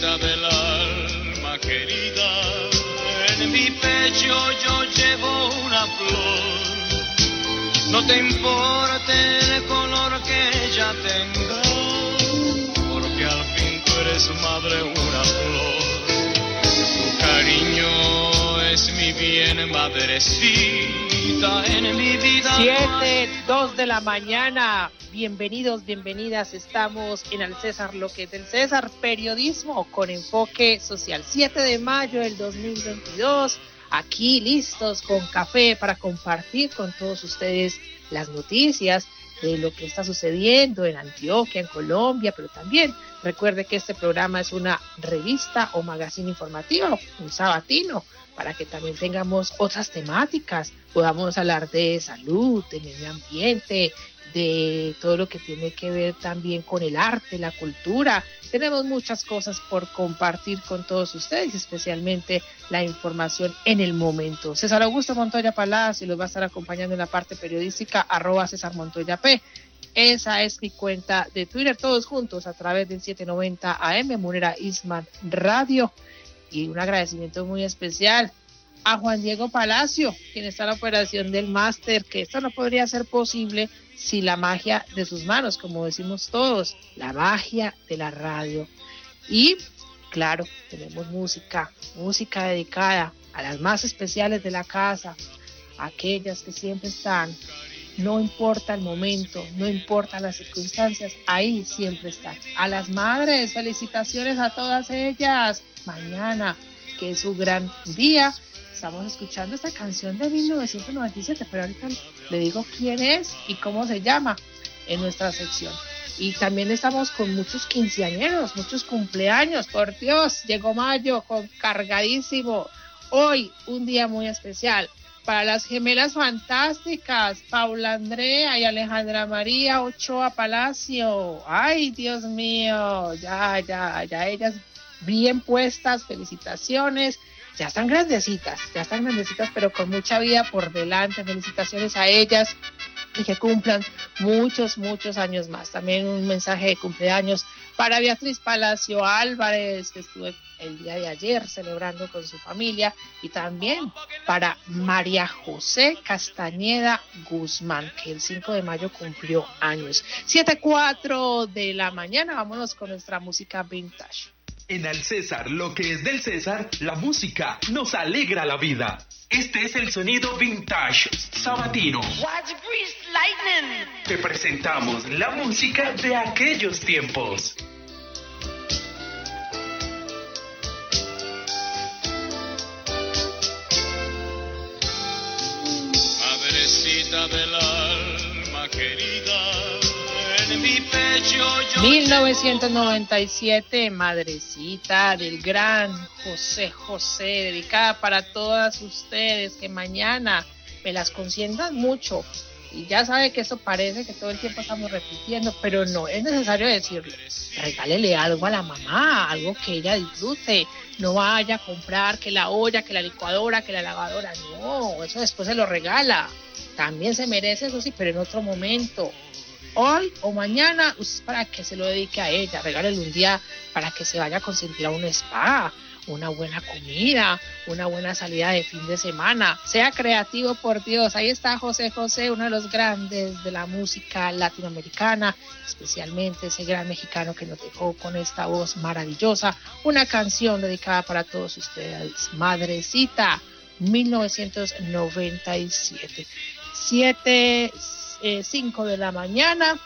Del alma querida, en mi pecho yo llevo una flor. No te importe el color que ella tenga, porque al fin tú eres madre una flor. Tu cariño es mi bien, madrecita, en mi vida. no hay- 7, 2 de la mañana. Bienvenidos, bienvenidas. Estamos en Al César, lo que es del César, periodismo con enfoque social. 7 de mayo del 2022. Aquí listos con café para compartir con todos ustedes las noticias de lo que está sucediendo en Antioquia, en Colombia, pero también recuerde que este programa es una revista o magazine informativo, un sabatino, para que también tengamos otras temáticas, podamos hablar de salud, de medio ambiente, de todo lo que tiene que ver también con el arte, la cultura. Tenemos muchas cosas por compartir con todos ustedes, especialmente la información en el momento. César Augusto Montoya Palacio los va a estar acompañando en la parte periodística, arroba César Montoya P. Esa es mi cuenta de Twitter, todos juntos a través del 790 AM, Munera Isman Radio. Y un agradecimiento muy especial a Juan Diego Palacio, quien está en la operación del máster, que esto no podría ser posible sin la magia de sus manos, como decimos todos, la magia de la radio. Y claro, tenemos música, música dedicada a las más especiales de la casa, aquellas que siempre están, no importa el momento, no importa las circunstancias, ahí siempre están. A las madres, felicitaciones a todas ellas. Mañana, que es su gran día, estamos escuchando esta canción de 1997, pero ahorita le digo quién es y cómo se llama en nuestra sección. Y también estamos con muchos quinceañeros, muchos cumpleaños. Por Dios, llegó mayo con cargadísimo. Hoy, un día muy especial para las gemelas fantásticas, Paula Andrea y Alejandra María Ochoa Palacio. Ay, Dios mío, ya, ya, ya ellas bien puestas, felicitaciones. Ya están grandecitas, ya están grandecitas, pero con mucha vida por delante. Felicitaciones a ellas y que cumplan muchos, muchos años más. También un mensaje de cumpleaños para Beatriz Palacio Álvarez, que estuve el día de ayer celebrando con su familia, y también para María José Castañeda Guzmán, que el 5 de mayo cumplió años. 7.4 de la mañana, vámonos con nuestra música vintage. En Al César, lo que es del César, la música nos alegra la vida. Este es el sonido vintage sabatino. Te presentamos la música de aquellos tiempos. Madrecita del alma querida, 1997, Madrecita del gran José José, dedicada para todas ustedes que mañana me las consientan mucho. Y ya sabe que eso parece que todo el tiempo estamos repitiendo, pero no, es necesario decirlo. Regálele algo a la mamá, algo que ella disfrute. No vaya a comprar que la olla, que la licuadora, que la lavadora. No, eso después se lo regala. También se merece eso sí, pero en otro momento hoy o mañana para que se lo dedique a ella, regálele un día para que se vaya a consentir a un spa una buena comida, una buena salida de fin de semana. Sea creativo, por Dios. Ahí está José José, uno de los grandes de la música latinoamericana, especialmente ese gran mexicano que nos dejó con esta voz maravillosa. Una canción dedicada para todos ustedes, Madrecita, 1997. 7, 5 de la mañana.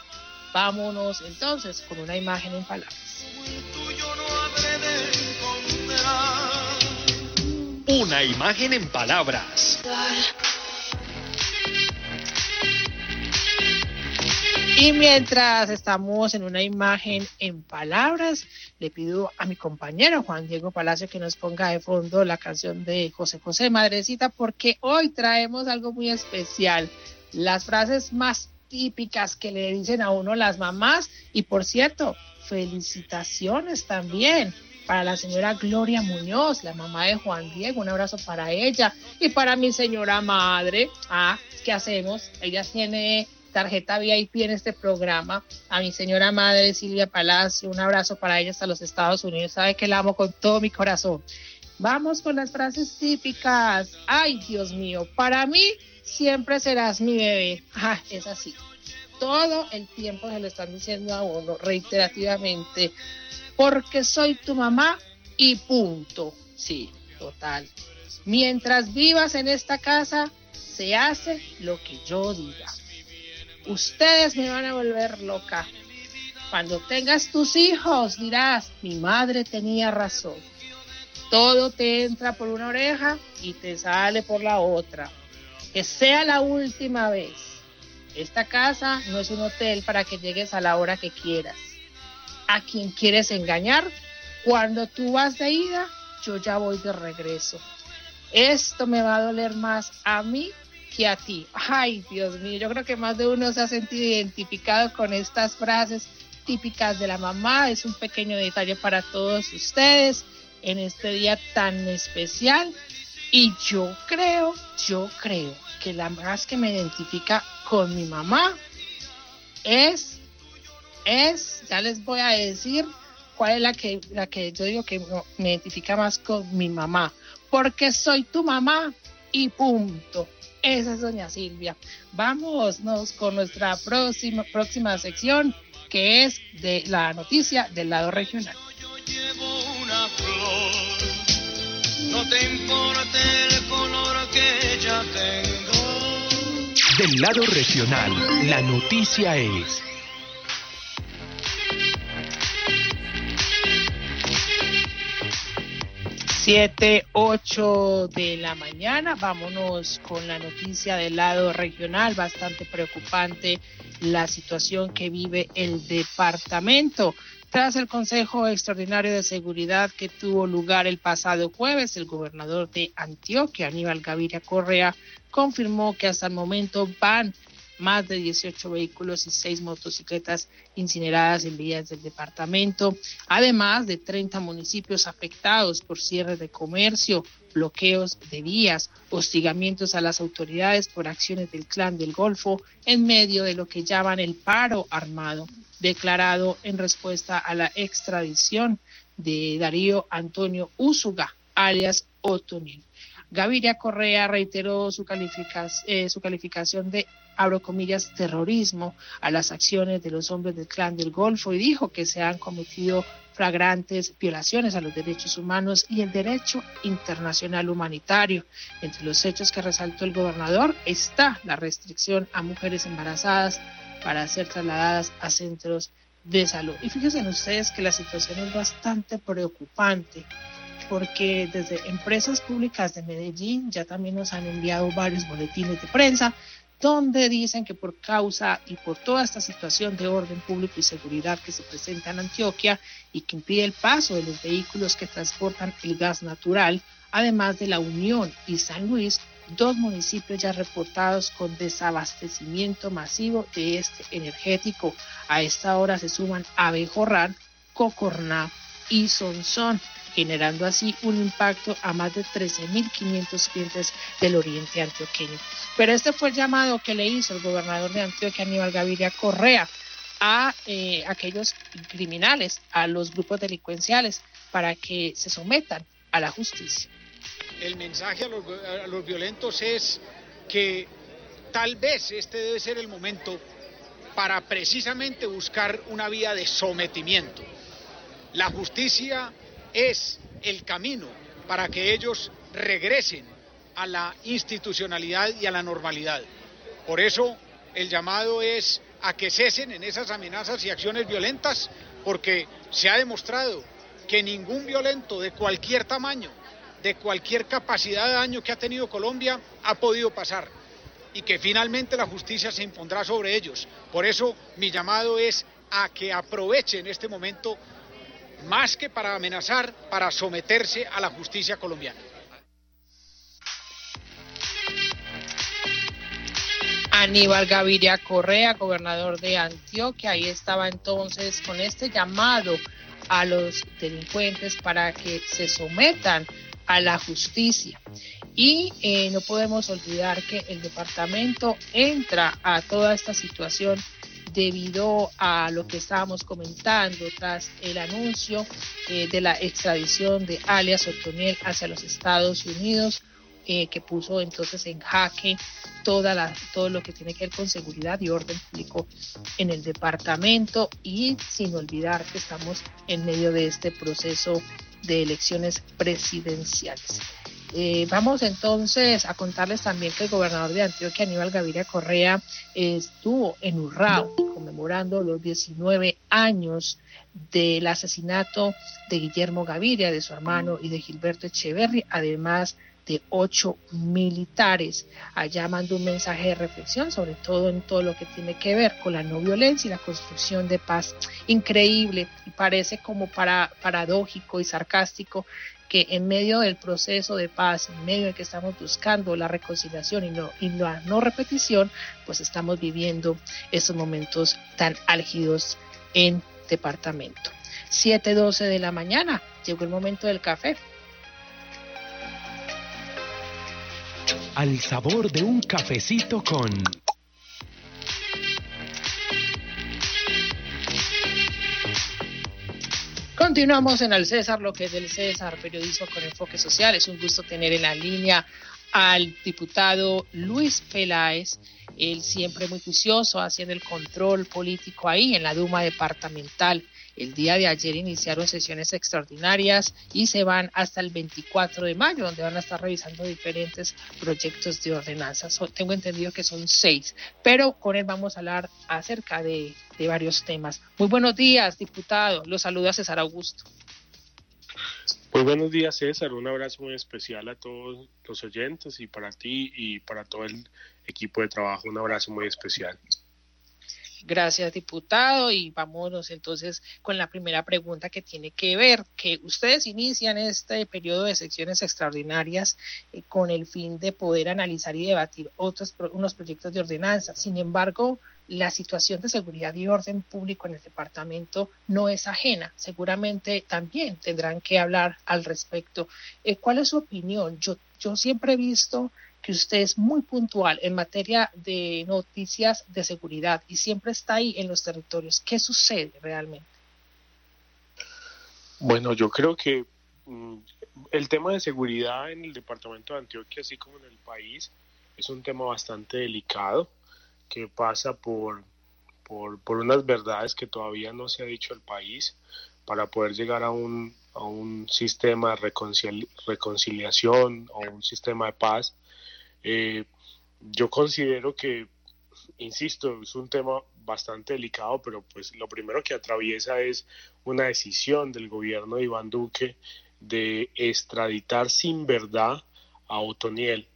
Vámonos entonces con una imagen en palabras. Una imagen en palabras. Y mientras estamos en una imagen en palabras, le pido a mi compañero Juan Diego Palacio que nos ponga de fondo la canción de José José Madrecita, porque hoy traemos algo muy especial. Las frases más típicas que le dicen a uno las mamás. Y por cierto, felicitaciones también para la señora Gloria Muñoz, la mamá de Juan Diego, un abrazo para ella y para mi señora madre. Ah, ¿qué hacemos? Ella tiene tarjeta VIP en este programa. A mi señora madre Silvia Palacio, un abrazo para ella hasta los Estados Unidos. Sabe que la amo con todo mi corazón. Vamos con las frases típicas. Ay, Dios mío, para mí siempre serás mi bebé. Ah, es así. Todo el tiempo se lo están diciendo a uno reiterativamente porque soy tu mamá y punto. Sí, total. Mientras vivas en esta casa, se hace lo que yo diga. Ustedes me van a volver loca. Cuando tengas tus hijos, dirás, mi madre tenía razón. Todo te entra por una oreja y te sale por la otra. Que sea la última vez. Esta casa no es un hotel para que llegues a la hora que quieras a quien quieres engañar. Cuando tú vas de ida, yo ya voy de regreso. Esto me va a doler más a mí que a ti. Ay, Dios mío, yo creo que más de uno se ha sentido identificado con estas frases típicas de la mamá. Es un pequeño detalle para todos ustedes en este día tan especial. Y yo creo, yo creo que la más que me identifica con mi mamá es es, ya les voy a decir cuál es la que, la que yo digo que me identifica más con mi mamá, porque soy tu mamá y punto. Esa es doña Silvia. Vámonos con nuestra próxima, próxima sección, que es de la noticia del lado regional. no te importa el color que ya tengo. Del lado regional, la noticia es... 7, 8 de la mañana. Vámonos con la noticia del lado regional, bastante preocupante la situación que vive el departamento. Tras el Consejo Extraordinario de Seguridad que tuvo lugar el pasado jueves, el gobernador de Antioquia, Aníbal Gaviria Correa, confirmó que hasta el momento van más de 18 vehículos y 6 motocicletas incineradas en vías del departamento, además de 30 municipios afectados por cierre de comercio, bloqueos de vías, hostigamientos a las autoridades por acciones del clan del Golfo en medio de lo que llaman el paro armado, declarado en respuesta a la extradición de Darío Antonio Úsuga, alias Otonil. Gaviria Correa reiteró su, eh, su calificación de abro comillas, terrorismo a las acciones de los hombres del clan del Golfo y dijo que se han cometido flagrantes violaciones a los derechos humanos y el derecho internacional humanitario. Entre los hechos que resaltó el gobernador está la restricción a mujeres embarazadas para ser trasladadas a centros de salud. Y fíjense ustedes que la situación es bastante preocupante porque desde empresas públicas de Medellín ya también nos han enviado varios boletines de prensa donde dicen que por causa y por toda esta situación de orden público y seguridad que se presenta en Antioquia y que impide el paso de los vehículos que transportan el gas natural, además de la Unión y San Luis, dos municipios ya reportados con desabastecimiento masivo de este energético. A esta hora se suman Abejorrar, Cocorná y Sonsón generando así un impacto a más de 13.500 clientes del oriente antioqueño. Pero este fue el llamado que le hizo el gobernador de Antioquia, Aníbal Gaviria Correa, a eh, aquellos criminales, a los grupos delincuenciales, para que se sometan a la justicia. El mensaje a los, a los violentos es que tal vez este debe ser el momento para precisamente buscar una vía de sometimiento. La justicia es el camino para que ellos regresen a la institucionalidad y a la normalidad. Por eso el llamado es a que cesen en esas amenazas y acciones violentas, porque se ha demostrado que ningún violento de cualquier tamaño, de cualquier capacidad de daño que ha tenido Colombia, ha podido pasar y que finalmente la justicia se impondrá sobre ellos. Por eso mi llamado es a que aprovechen este momento más que para amenazar, para someterse a la justicia colombiana. Aníbal Gaviria Correa, gobernador de Antioquia, ahí estaba entonces con este llamado a los delincuentes para que se sometan a la justicia. Y eh, no podemos olvidar que el departamento entra a toda esta situación debido a lo que estábamos comentando tras el anuncio eh, de la extradición de alias Otoniel hacia los Estados Unidos eh, que puso entonces en jaque toda la, todo lo que tiene que ver con seguridad y orden público en el departamento y sin olvidar que estamos en medio de este proceso de elecciones presidenciales. Eh, vamos entonces a contarles también que el gobernador de Antioquia, Aníbal Gaviria Correa, estuvo en Urrao conmemorando los 19 años del asesinato de Guillermo Gaviria, de su hermano y de Gilberto Echeverri, además de ocho militares. Allá mandó un mensaje de reflexión, sobre todo en todo lo que tiene que ver con la no violencia y la construcción de paz. Increíble y parece como para, paradójico y sarcástico que en medio del proceso de paz, en medio de que estamos buscando la reconciliación y, no, y la no repetición, pues estamos viviendo estos momentos tan álgidos en departamento. 7.12 de la mañana, llegó el momento del café. Al sabor de un cafecito con... Continuamos en el César, lo que es del César, periodismo con enfoque social. Es un gusto tener en la línea al diputado Luis Peláez, él siempre muy juicioso, haciendo el control político ahí en la Duma departamental. El día de ayer iniciaron sesiones extraordinarias y se van hasta el 24 de mayo, donde van a estar revisando diferentes proyectos de ordenanza. tengo entendido que son seis, pero con él vamos a hablar acerca de, de varios temas. Muy buenos días, diputado. Los saluda César Augusto. Muy buenos días, César. Un abrazo muy especial a todos los oyentes y para ti y para todo el equipo de trabajo. Un abrazo muy especial. Gracias, diputado. Y vámonos entonces con la primera pregunta que tiene que ver, que ustedes inician este periodo de secciones extraordinarias eh, con el fin de poder analizar y debatir otros unos proyectos de ordenanza. Sin embargo, la situación de seguridad y orden público en el departamento no es ajena. Seguramente también tendrán que hablar al respecto. Eh, ¿Cuál es su opinión? Yo, yo siempre he visto que usted es muy puntual en materia de noticias de seguridad y siempre está ahí en los territorios. ¿Qué sucede realmente? Bueno, yo creo que mm, el tema de seguridad en el departamento de Antioquia, así como en el país, es un tema bastante delicado que pasa por, por, por unas verdades que todavía no se ha dicho al país para poder llegar a un, a un sistema de reconciliación o un sistema de paz eh, yo considero que, insisto, es un tema bastante delicado, pero pues lo primero que atraviesa es una decisión del gobierno de Iván Duque de extraditar sin verdad a Otoniel,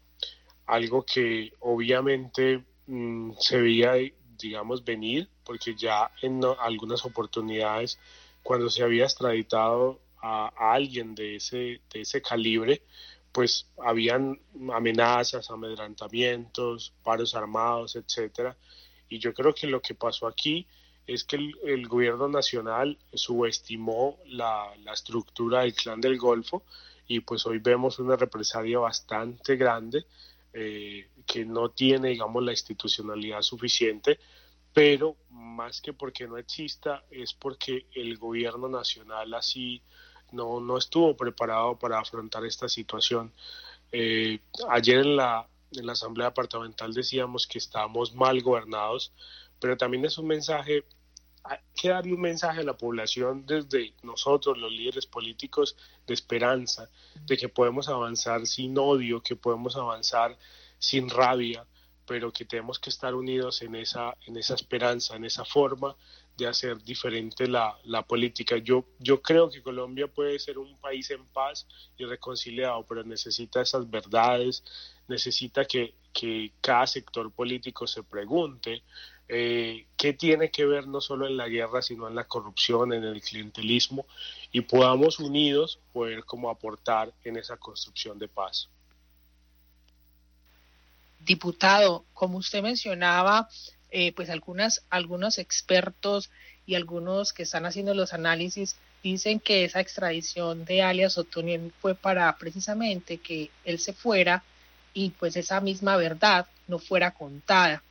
algo que obviamente mm, se veía, digamos, venir, porque ya en algunas oportunidades, cuando se había extraditado a, a alguien de ese, de ese calibre, pues habían amenazas, amedrantamientos, paros armados, etcétera. Y yo creo que lo que pasó aquí es que el, gobierno nacional subestimó la, estructura del clan del Golfo y pues hoy vemos una represalia bastante grande eh, que no tiene, digamos, la institucionalidad suficiente, pero más que porque no exista es porque el gobierno nacional así no, no estuvo preparado para afrontar esta situación. Eh, ayer en la, en la Asamblea Departamental decíamos que estamos mal gobernados, pero también es un mensaje hay que darle un mensaje a la población desde nosotros, los líderes políticos, de esperanza, de que podemos avanzar sin odio, que podemos avanzar sin rabia, pero que tenemos que estar unidos en esa, en esa esperanza, en esa forma de hacer diferente la, la política. Yo, yo creo que Colombia puede ser un país en paz y reconciliado, pero necesita esas verdades, necesita que, que cada sector político se pregunte eh, qué tiene que ver no solo en la guerra, sino en la corrupción, en el clientelismo, y podamos unidos poder como aportar en esa construcción de paz. Diputado, como usted mencionaba, eh, pues algunas, algunos expertos y algunos que están haciendo los análisis dicen que esa extradición de alias Otoniel fue para precisamente que él se fuera y pues esa misma verdad no fuera contada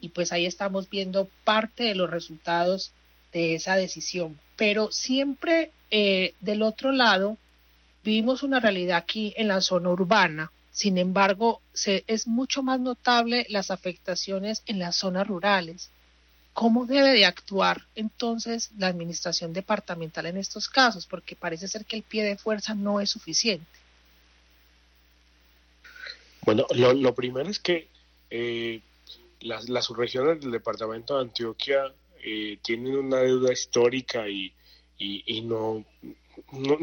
y pues ahí estamos viendo parte de los resultados de esa decisión. Pero siempre eh, del otro lado vivimos una realidad aquí en la zona urbana. Sin embargo, se, es mucho más notable las afectaciones en las zonas rurales. ¿Cómo debe de actuar entonces la administración departamental en estos casos? Porque parece ser que el pie de fuerza no es suficiente. Bueno, lo, primero es que eh, las, subregiones del departamento de Antioquia eh, tienen una deuda histórica y, no,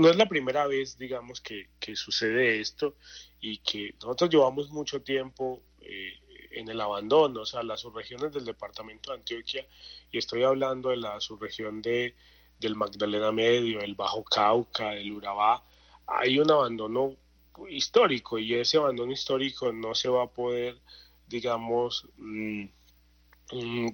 es la primera vez, digamos, que, sucede esto y que nosotros llevamos mucho tiempo eh, en el abandono, o sea, las subregiones del departamento de Antioquia, y estoy hablando de la subregión de, del Magdalena Medio, el Bajo Cauca, el Urabá, hay un abandono histórico y ese abandono histórico no se va a poder digamos, mm, mm,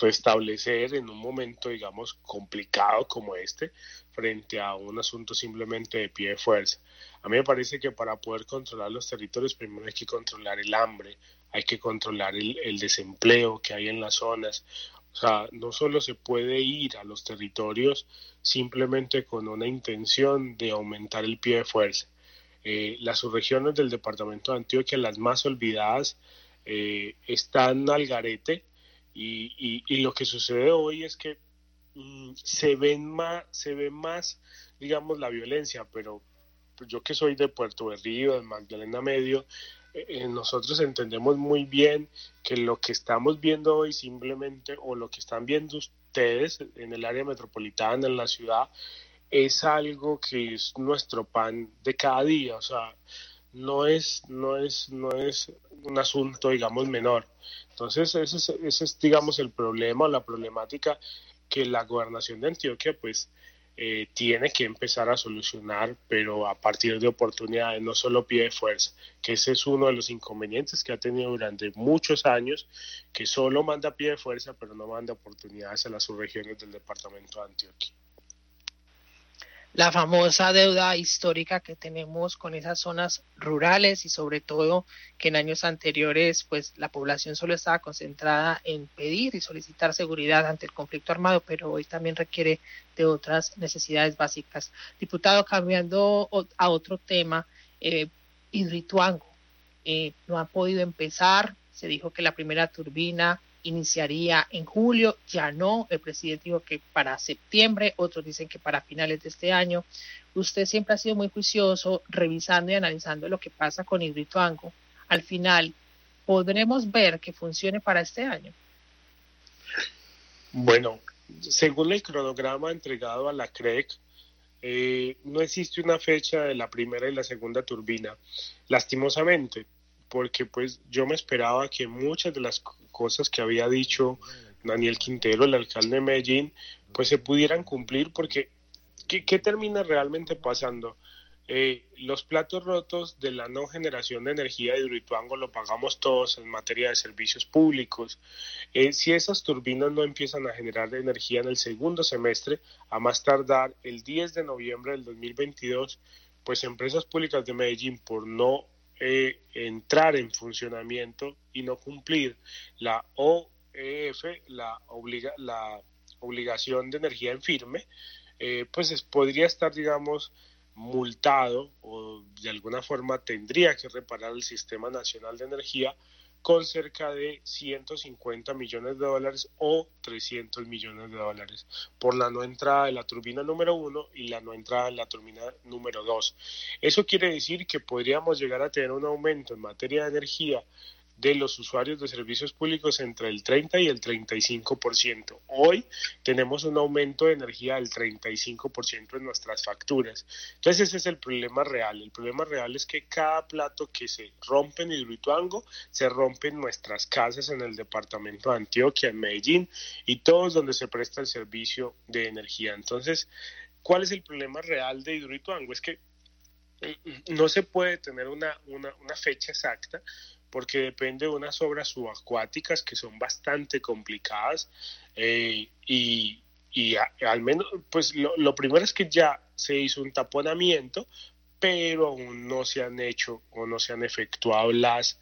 restablecer en un momento, digamos, complicado como este, frente a un asunto simplemente de pie de fuerza. A mí me parece que para poder controlar los territorios, primero hay que controlar el hambre, hay que controlar el, desempleo que hay en las zonas. O sea, no solo se puede ir a los territorios simplemente con una intención de aumentar el pie de fuerza. Eh, las subregiones del departamento de Antioquia, las más olvidadas, eh, están al garete y, y, lo que sucede hoy es que mm, se ven más, se ve más, digamos, la violencia, pero yo que soy de Puerto Berrío, de Magdalena Medio, eh, nosotros entendemos muy bien que lo que estamos viendo hoy simplemente, o lo que están viendo ustedes en el área metropolitana, en la ciudad, es algo que es nuestro pan de cada día, o sea, no es, no es, no es un asunto, digamos, menor. Entonces, ese es, ese es digamos, el problema, la problemática que la gobernación de Antioquia, pues, eh, tiene que empezar a solucionar, pero a partir de oportunidades, no solo pie de fuerza, que ese es uno de los inconvenientes que ha tenido durante muchos años, que solo manda pie de fuerza, pero no manda oportunidades a las subregiones del departamento de Antioquia la famosa deuda histórica que tenemos con esas zonas rurales y sobre todo que en años anteriores pues la población solo estaba concentrada en pedir y solicitar seguridad ante el conflicto armado, pero hoy también requiere de otras necesidades básicas. Diputado, cambiando a otro tema, eh, Hidroituango eh, no ha podido empezar, se dijo que la primera turbina iniciaría en julio, ya no, el presidente dijo que para septiembre, otros dicen que para finales de este año. Usted siempre ha sido muy juicioso revisando y analizando lo que pasa con Hidroituango. Al final, ¿podremos ver que funcione para este año? Bueno, según el cronograma entregado a la CREC, eh, no existe una fecha de la primera y la segunda turbina, lastimosamente, porque pues yo me esperaba que muchas de las cosas que había dicho Daniel Quintero, el alcalde de Medellín, pues se pudieran cumplir porque ¿qué, termina realmente pasando? Eh, los platos rotos de la no generación de energía de Hidroituango lo pagamos todos en materia de servicios públicos. Eh, si esas turbinas no empiezan a generar energía en el segundo semestre, a más tardar el 10 de noviembre del 2022, pues empresas públicas de Medellín por no eh, entrar en funcionamiento y no cumplir la OEF, la, obliga, la obligación de energía en firme, eh, pues podría estar, digamos, multado o de alguna forma tendría que reparar el Sistema Nacional de Energía con cerca de 150 millones de dólares o 300 millones de dólares por la no entrada de la turbina número uno y la no entrada en la turbina número dos. Eso quiere decir que podríamos llegar a tener un aumento en materia de energía de los usuarios de servicios públicos entre el 30 y el 35%. Hoy tenemos un aumento de energía del 35% en nuestras facturas. Entonces ese es el problema real. El problema real es que cada plato que se rompe en Hidroituango se rompe en nuestras casas en el departamento de Antioquia, en Medellín y todos donde se presta el servicio de energía. Entonces, ¿cuál es el problema real de Hidroituango? Es que mm, no se puede tener una, una fecha exacta porque depende de unas obras subacuáticas que son bastante complicadas eh, y, al menos, pues lo, primero es que ya se hizo un taponamiento, pero aún no se han hecho o no se han efectuado las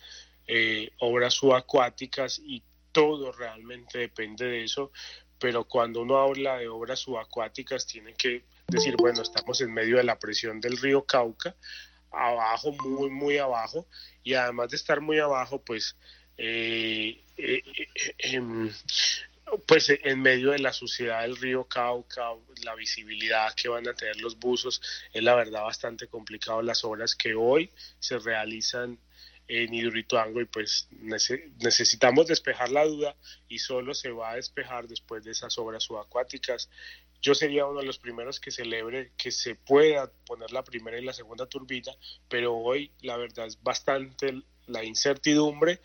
eh, obras subacuáticas y todo realmente depende de eso, pero cuando uno habla de obras subacuáticas tiene que decir, bueno, estamos en medio de la presión del río Cauca, abajo, muy, muy abajo, y además de estar muy abajo, pues, eh, eh, eh, em, pues en medio de la suciedad del río Cauca, la visibilidad que van a tener los buzos, es la verdad bastante complicado. Las obras que hoy se realizan en Hidroituango y pues necesitamos despejar la duda y solo se va a despejar después de esas obras subacuáticas yo sería uno de los primeros que celebre que se pueda poner la primera y la segunda turbina, pero hoy la verdad es bastante la incertidumbre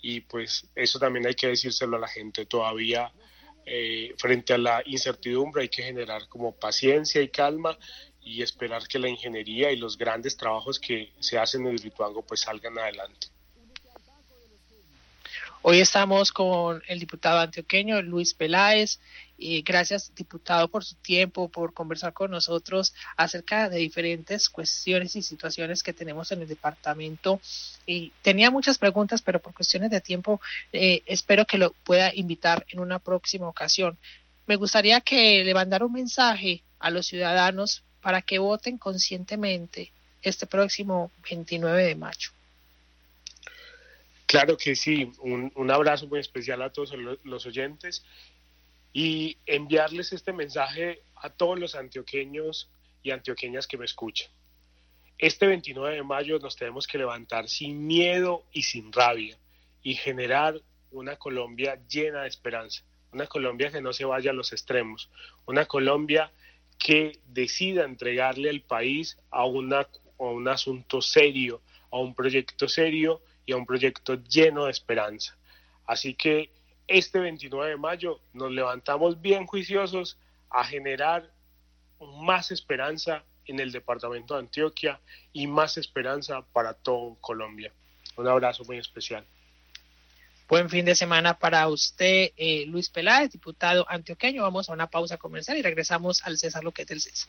y pues eso también hay que decírselo a la gente todavía. Eh, frente a la incertidumbre hay que generar como paciencia y calma y esperar que la ingeniería y los grandes trabajos que se hacen en el Rituango pues salgan adelante. Hoy estamos con el diputado antioqueño Luis Peláez. Y gracias, diputado, por su tiempo, por conversar con nosotros acerca de diferentes cuestiones y situaciones que tenemos en el departamento. Y tenía muchas preguntas, pero por cuestiones de tiempo eh, espero que lo pueda invitar en una próxima ocasión. Me gustaría que le mandara un mensaje a los ciudadanos para que voten conscientemente este próximo 29 de mayo. Claro que sí, un, abrazo muy especial a todos los oyentes y enviarles este mensaje a todos los antioqueños y antioqueñas que me escuchan. Este 29 de mayo nos tenemos que levantar sin miedo y sin rabia y generar una Colombia llena de esperanza, una Colombia que no se vaya a los extremos, una Colombia que decida entregarle al país a, a un asunto serio, a un proyecto serio y a un proyecto lleno de esperanza. Así que este 29 de mayo nos levantamos bien juiciosos a generar más esperanza en el departamento de Antioquia y más esperanza para todo Colombia. Un abrazo muy especial. Buen fin de semana para usted, eh, Luis Peláez, diputado antioqueño. Vamos a una pausa comercial y regresamos al César Loquete del César.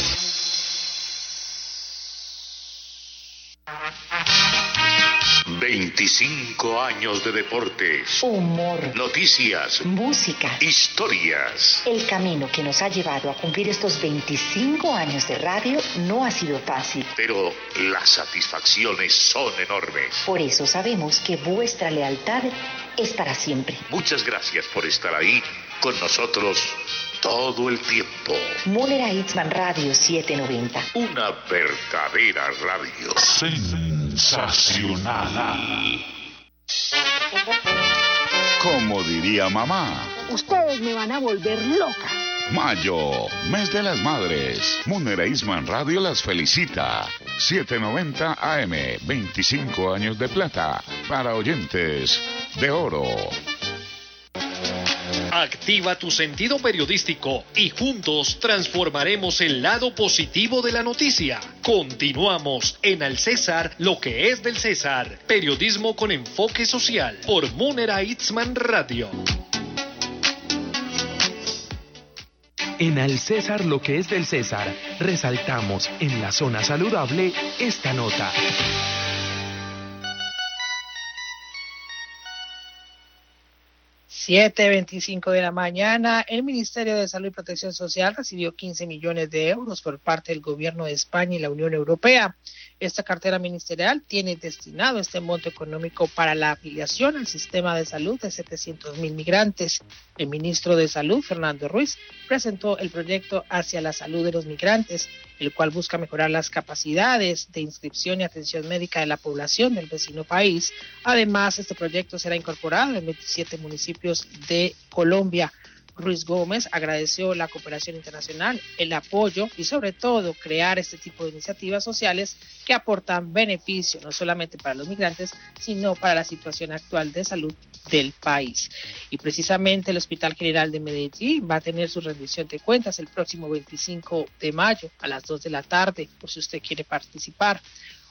25 años de deportes. Humor. Noticias. Música. Historias. El camino que nos ha llevado a cumplir estos 25 años de radio no ha sido fácil. Pero las satisfacciones son enormes. Por eso sabemos que vuestra lealtad es para siempre. Muchas gracias por estar ahí con nosotros todo el tiempo. Múlera Itzman Radio 790. Una verdadera radio. Sensacional. Como diría mamá. Ustedes me van a volver loca. Mayo, mes de las madres. Munera Isman Radio las felicita. 790 AM, 25 años de plata. Para oyentes de oro. Activa tu sentido periodístico y juntos transformaremos el lado positivo de la noticia. Continuamos en Al César, lo que es del César. Periodismo con enfoque social por Munera Itzman Radio. En Al César lo que es del César, resaltamos en la zona saludable esta nota. 7.25 de la mañana, el Ministerio de Salud y Protección Social recibió 15 millones de euros por parte del Gobierno de España y la Unión Europea. Esta cartera ministerial tiene destinado este monto económico para la afiliación al sistema de salud de 700 mil migrantes. El ministro de Salud, Fernando Ruiz, presentó el proyecto Hacia la Salud de los Migrantes, el cual busca mejorar las capacidades de inscripción y atención médica de la población del vecino país. Además, este proyecto será incorporado en 27 municipios de Colombia. Ruiz Gómez agradeció la cooperación internacional, el apoyo y sobre todo crear este tipo de iniciativas sociales que aportan beneficio no solamente para los migrantes, sino para la situación actual de salud del país. Y precisamente el Hospital General de Medellín va a tener su rendición de cuentas el próximo 25 de mayo a las 2 de la tarde, por si usted quiere participar.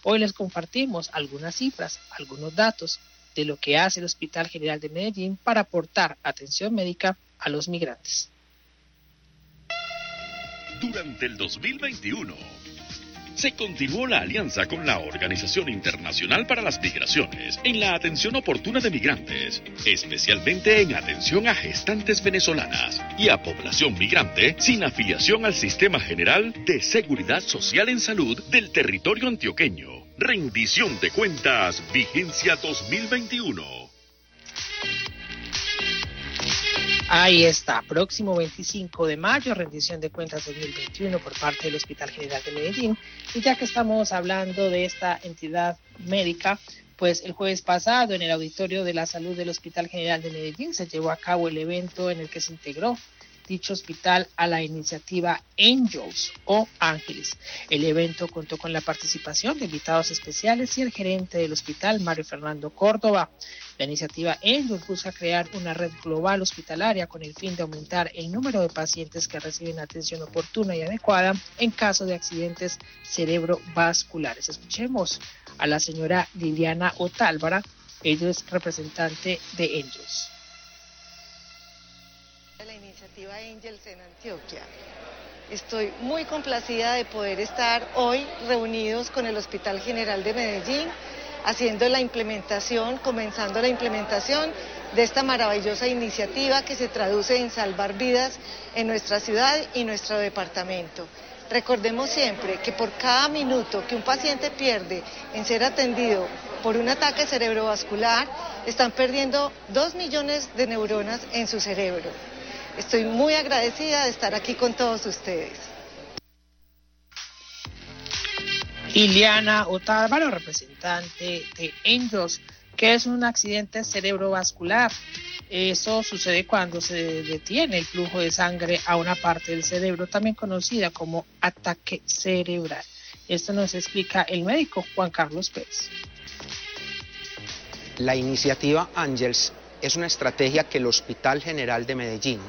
Hoy les compartimos algunas cifras, algunos datos de lo que hace el Hospital General de Medellín para aportar atención médica a los migrantes. Durante el 2021 se continuó la alianza con la Organización Internacional para las Migraciones en la atención oportuna de migrantes, especialmente en atención a gestantes venezolanas y a población migrante sin afiliación al Sistema General de Seguridad Social en Salud del territorio antioqueño. Rendición de cuentas, vigencia 2021. Ahí está, próximo 25 de mayo, rendición de cuentas 2021 por parte del Hospital General de Medellín. Y ya que estamos hablando de esta entidad médica, pues el jueves pasado en el Auditorio de la Salud del Hospital General de Medellín se llevó a cabo el evento en el que se integró dicho hospital a la iniciativa Angels o Ángeles. El evento contó con la participación de invitados especiales y el gerente del hospital, Mario Fernando Córdoba. La iniciativa Angels busca crear una red global hospitalaria con el fin de aumentar el número de pacientes que reciben atención oportuna y adecuada en caso de accidentes cerebrovasculares. Escuchemos a la señora Liliana Otálvara, ella es representante de Angels iniciativa Angels en Antioquia. Estoy muy complacida de poder estar hoy reunidos con el Hospital General de Medellín, haciendo la implementación, comenzando la implementación de esta maravillosa iniciativa que se traduce en salvar vidas en nuestra ciudad y nuestro departamento. Recordemos siempre que por cada minuto que un paciente pierde en ser atendido por un ataque cerebrovascular, están perdiendo dos millones de neuronas en su cerebro. Estoy muy agradecida de estar aquí con todos ustedes. Iliana Otávaro, representante de Angels, que es un accidente cerebrovascular. Eso sucede cuando se detiene el flujo de sangre a una parte del cerebro, también conocida como ataque cerebral. Esto nos explica el médico Juan Carlos Pérez. La iniciativa Angels es una estrategia que el Hospital General de Medellín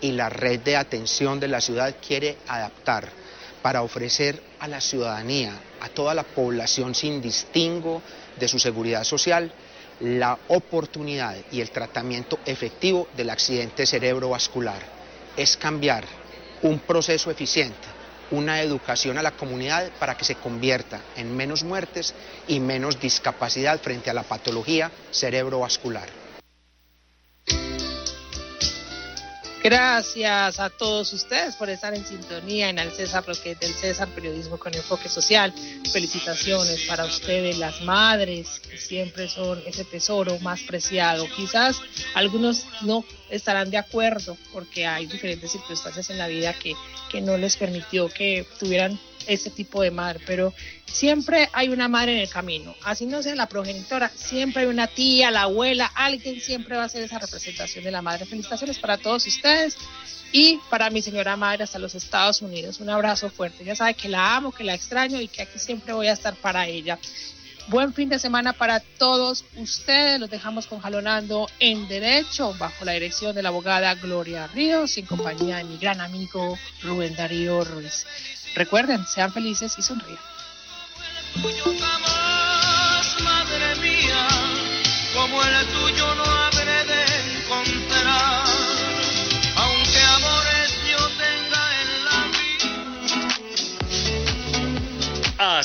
y la red de atención de la ciudad quiere adaptar para ofrecer a la ciudadanía, a toda la población sin distingo de su seguridad social, la oportunidad y el tratamiento efectivo del accidente cerebrovascular. Es cambiar un proceso eficiente, una educación a la comunidad para que se convierta en menos muertes y menos discapacidad frente a la patología cerebrovascular. Gracias a todos ustedes por estar en sintonía en el César, lo es del César, periodismo con enfoque social. Felicitaciones para ustedes, las madres, que siempre son ese tesoro más preciado. Quizás algunos no estarán de acuerdo porque hay diferentes circunstancias en la vida que, que no les permitió que tuvieran ese tipo de madre, pero siempre hay una madre en el camino, así no sea la progenitora, siempre hay una tía, la abuela, alguien siempre va a ser esa representación de la madre. Felicitaciones para todos ustedes y para mi señora madre hasta los Estados Unidos. Un abrazo fuerte, ya sabe que la amo, que la extraño y que aquí siempre voy a estar para ella. Buen fin de semana para todos ustedes. Los dejamos con Jalonando en Derecho, bajo la dirección de la abogada Gloria Ríos, en compañía de mi gran amigo Rubén Darío Ruiz. Recuerden, sean felices y sonríen. como el tuyo no habré